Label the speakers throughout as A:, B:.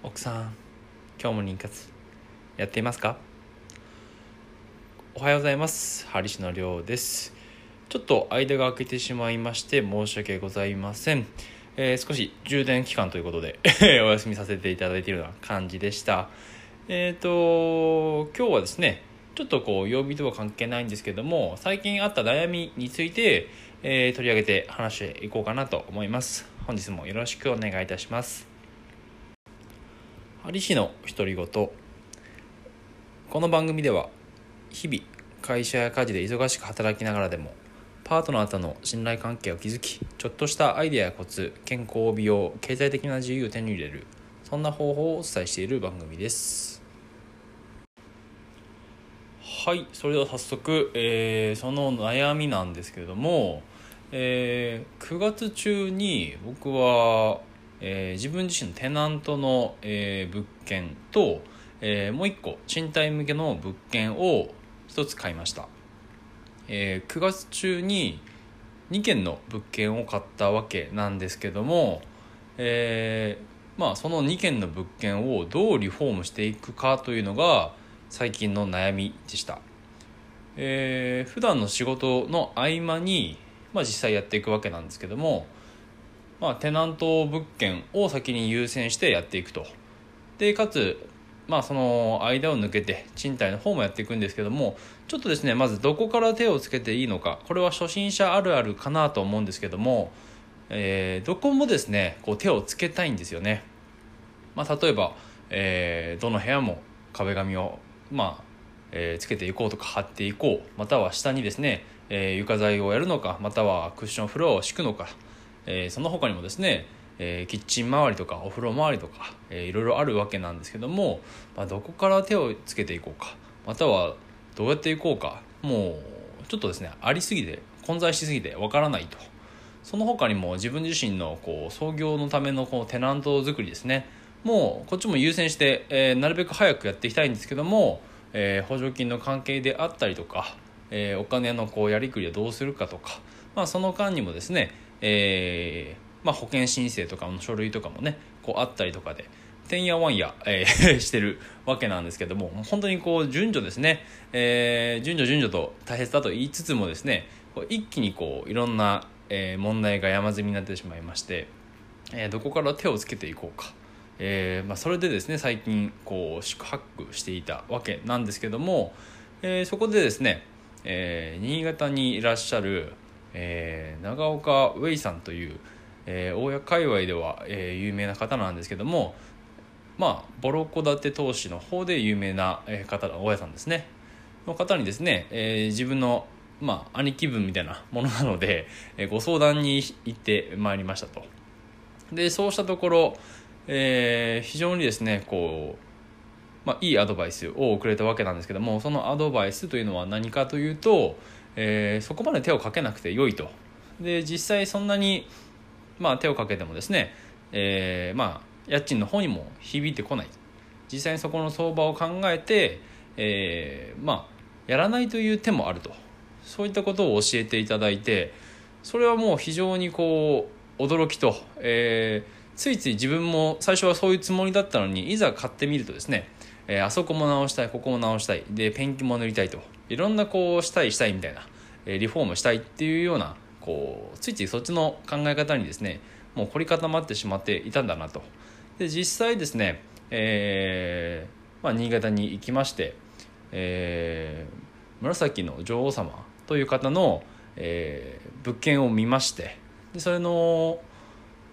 A: 奥さん今日も妊活やっていますか？おはようございます。針師のりょうです。ちょっと間が空けてしまいまして申し訳ございません、えー、少し充電期間ということで お休みさせていただいているような感じでした。えっ、ー、と今日はですねちょっとこう曜日とは関係ないんですけども最近あった悩みについて、えー、取り上げて話していこうかなと思います。本日もよろしくお願いいたします。有志の独り言。この番組では日々会社や家事で忙しく働きながらでもパートナーとの信頼関係を築きちょっとしたアイデアやコツ健康美容経済的な自由を手に入れるそんな方法をお伝えしている番組です。はいそれでは早速、えー、その悩みなんですけれども、えー、9月中に僕はえー、自分自身のテナントの、えー、物件と、えー、もう一個賃貸向けの物件を一つ買いました、えー、9月中に2軒の物件を買ったわけなんですけども、えー、まあその2軒の物件をどうリフォームしていくかというのが最近の悩みでした、えー、普段の仕事の合間に、まあ、実際やっていくわけなんですけどもまあ、テナント物件を先に優先してやっていくと。でかつまあその間を抜けて賃貸の方もやっていくんですけどもちょっとですねまずどこから手をつけていいのか。これは初心者あるあるかなと思うんですけども、えー、どこもですねこう手をつけたいんですよね、まあ、例えば、えー、どの部屋も壁紙をまあ、えー、つけていこうとか貼っていこう。または下にですね、え、床材をやるのかまたはクッションフロアを敷くのか。え、その他にもですね、え、キッチン周りとかお風呂周りとか、えー、いろいろあるわけなんですけども、まあ、どこから手をつけていこうかまたはどうやっていこうかもうちょっとですねありすぎて混在しすぎてわからないと。その他にも自分自身のこう創業のためのこうテナント作りですね。もうこっちも優先して、えー、なるべく早くやっていきたいんですけども、えー、補助金の関係であったりとか、え、お金のこうやりくりはどうするかとか、まあ、その間にもですねえーまあ、保険申請とかの書類とかもねこうあったりとかでてんやわんや、えー、してるわけなんですけども本当にこう順序ですね、えー、順序順序と大切だと言いつつもですね一気にこういろんな、えー、問題が山積みになってしまいまして、えー、どこから手をつけていこうか、えーまあ、それでですね最近こう宿泊していたわけなんですけども、えー、そこでですね、えー、新潟にいらっしゃるえー、長岡ウェイさんという、えー、大谷界隈では、えー、有名な方なんですけどもまあボロ戸建て投資の方で有名な方大家さんですね。の方にですね、えー、自分のまあ兄貴分みたいなものなので、えー、ご相談に行ってまいりましたと。でそうしたところ、えー、非常にですねこうまあ、いいアドバイスをくれたわけなんですけどもそのアドバイスというのは何かというと、えー、そこまで手をかけなくてよいと。で実際そんなに、まあ、手をかけてもですね、えー、まあ家賃の方にも響いてこない。実際にそこの相場を考えて、えー、まあやらないという手もあると。そういったことを教えていただいてそれはもう非常にこう驚きと、え、ついつい自分も最初はそういうつもりだったのにいざ買ってみるとですね、え、あそこも直したいここも直したい。でペンキも塗りたいと。いろんなこうしたいしたいみたいな、えリフォームしたいっていうようなこうついついそっちの考え方にですねもう凝り固まってしまっていたんだなと。で実際ですね、えーまあ、新潟に行きまして、えー、紫の女王様という方の、えー、物件を見ましてでそれの、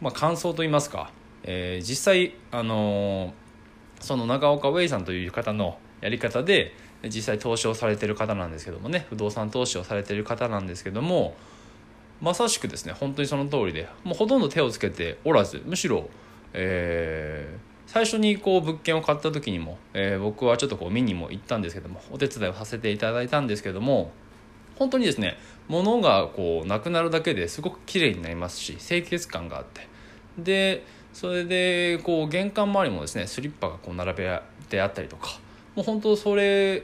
A: まあ、感想といいますか、えー、実際、あの、その長岡ウェイさんという方のやり方で実際投資をされてる方なんですけどもね不動産投資をされてる方なんですけどもまさしくですね本当にその通りでもうほとんど手をつけておらずむしろ、えー、最初にこう物件を買った時にも、えー、僕はちょっとこう見にも行ったんですけどもお手伝いをさせていただいたんですけども本当にですね物がこうなくなるだけですごく綺麗になりますし清潔感があってでそれでこう玄関周りもですねスリッパがこう並べてあったりとかもう本当それ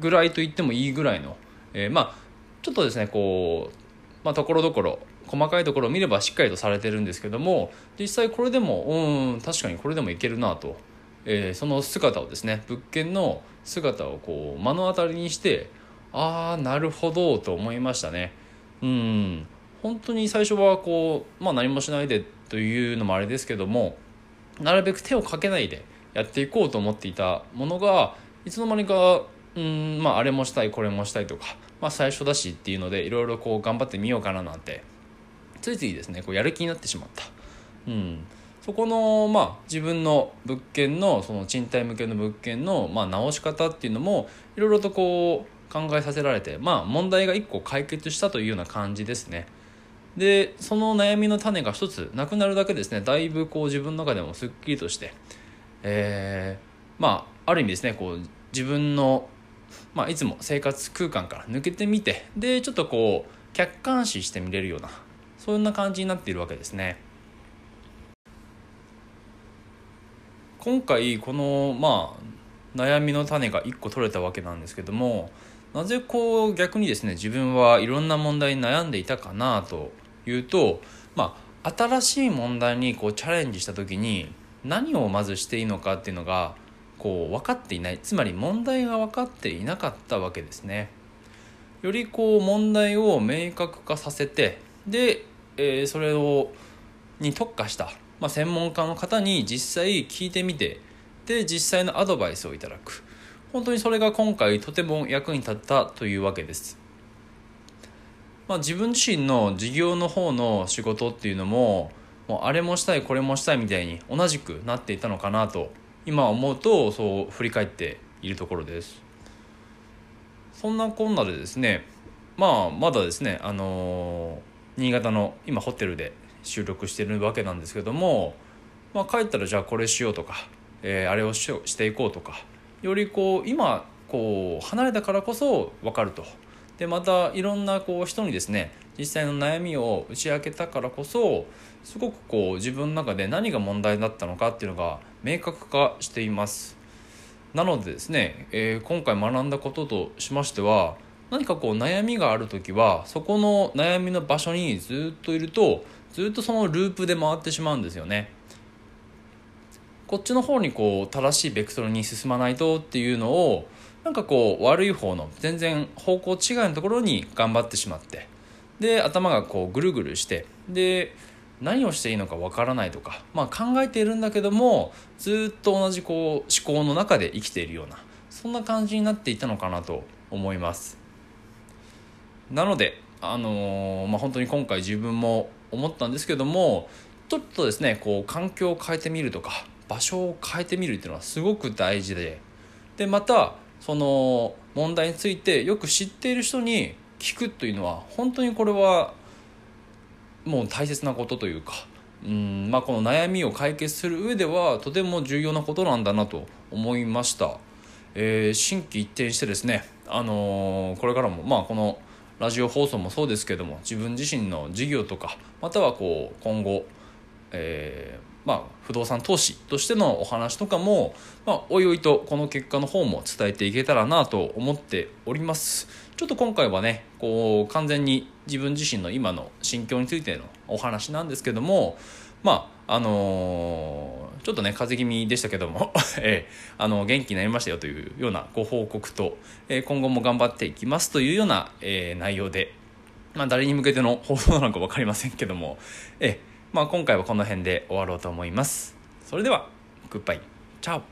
A: ぐらいと言ってもいいぐらいの、えー、まあちょっとですねこうまあところどころ細かいところを見ればしっかりとされてるんですけども実際これでもうん確かにこれでもいけるなとえー、その姿をですね物件の姿をこう目の当たりにしてああなるほどと思いましたね。うん。本当に最初はこう、まあ、何もしないでというのもあれですけどもなるべく手をかけないでやっていこうと思っていたものがいつの間にかうんまああれもしたいこれもしたいとか、まあ、最初だしっていうのでいろいろこう頑張ってみようかななんてついついですねこうやる気になってしまった。うんそこの、まあ、自分の物件のその賃貸向けの物件の、まあ、直し方っていうのもいろいろとこう考えさせられて、まあ、問題が1個解決したというような感じですね。でその悩みの種が一つなくなるだけですねだいぶこう自分の中でもすっきりとして、えー、まあある意味ですねこう自分の、まあ、いつも生活空間から抜けてみてでちょっとこう客観視してみれるようなそんな感じになっているわけですね。今回このまあ悩みの種が1個取れたわけなんですけどもなぜこう逆にですね自分はいろんな問題に悩んでいたかなというと、まあ、新しい問題にこうチャレンジした時に何をまずしていいのかっていうのがこう分かっていないつまり問題が分かっていなかったわけですね。よりこう問題を明確化させてで、えー、それをに特化した、まあ、専門家の方に実際聞いてみてで実際のアドバイスをいただく本当にそれが今回とても役に立ったというわけです。まあ、自分自身の事業の方の仕事っていうのももうあれもしたいこれもしたいみたいに同じくなっていたのかなと今思うとそう振り返っているところです。そんなこんなでですねまあまだですねあのー、新潟の今ホテルで収録してるわけなんですけども、まあ、帰ったらじゃあこれしようとか、えー、あれをししていこうとかよりこう今こう離れたからこそ分かると。でまたいろんなこう人にですね実際の悩みを打ち明けたからこそすごくこう自分の中で何が問題だったのかっていうのが明確化しています。なのでですね、えー、今回学んだこととしましては何かこう悩みがある時はそこの悩みの場所にずっといるとずっとそのループで回ってしまうんですよね。こっちの方にこう正しいベクトルに進まないとっていうのをなんかこう悪い方の全然方向違いのところに頑張ってしまってで頭がこうぐるぐるしてで何をしていいのかわからないとか、まあ、考えているんだけどもずっと同じこう思考の中で生きているようなそんな感じになっていたのかなと思います。なのであのー、まあ、本当に今回自分も思ったんですけどもちょっとですねこう環境を変えてみるとか場所を変えてみるっていうのはすごく大事ででまたその問題についてよく知っている人に聞くというのは本当にこれはもう大切なことというかうんまあこの悩みを解決する上ではとても重要なことなんだなと思いました。えー、心機一転してですね、あのー、これからもまあこのラジオ放送もそうですけども自分自身の事業とかまたはこう今後、えーまあ、不動産投資としてのお話とかも、まあ、おいおいとこの結果の方も伝えていけたらなと思っております。ちょっと今回はねこう完全に自分自身の今の心境についてのお話なんですけどもまああのー、ちょっとね風邪気味でしたけども えー、あの元気になりましたよというようなご報告と、えー、今後も頑張っていきますというような、え内容でまあ、誰に向けての放送なのか分かりませんけども、えまあ、今回はこの辺で終わろうと思います。それでは、グッバイ。チャオ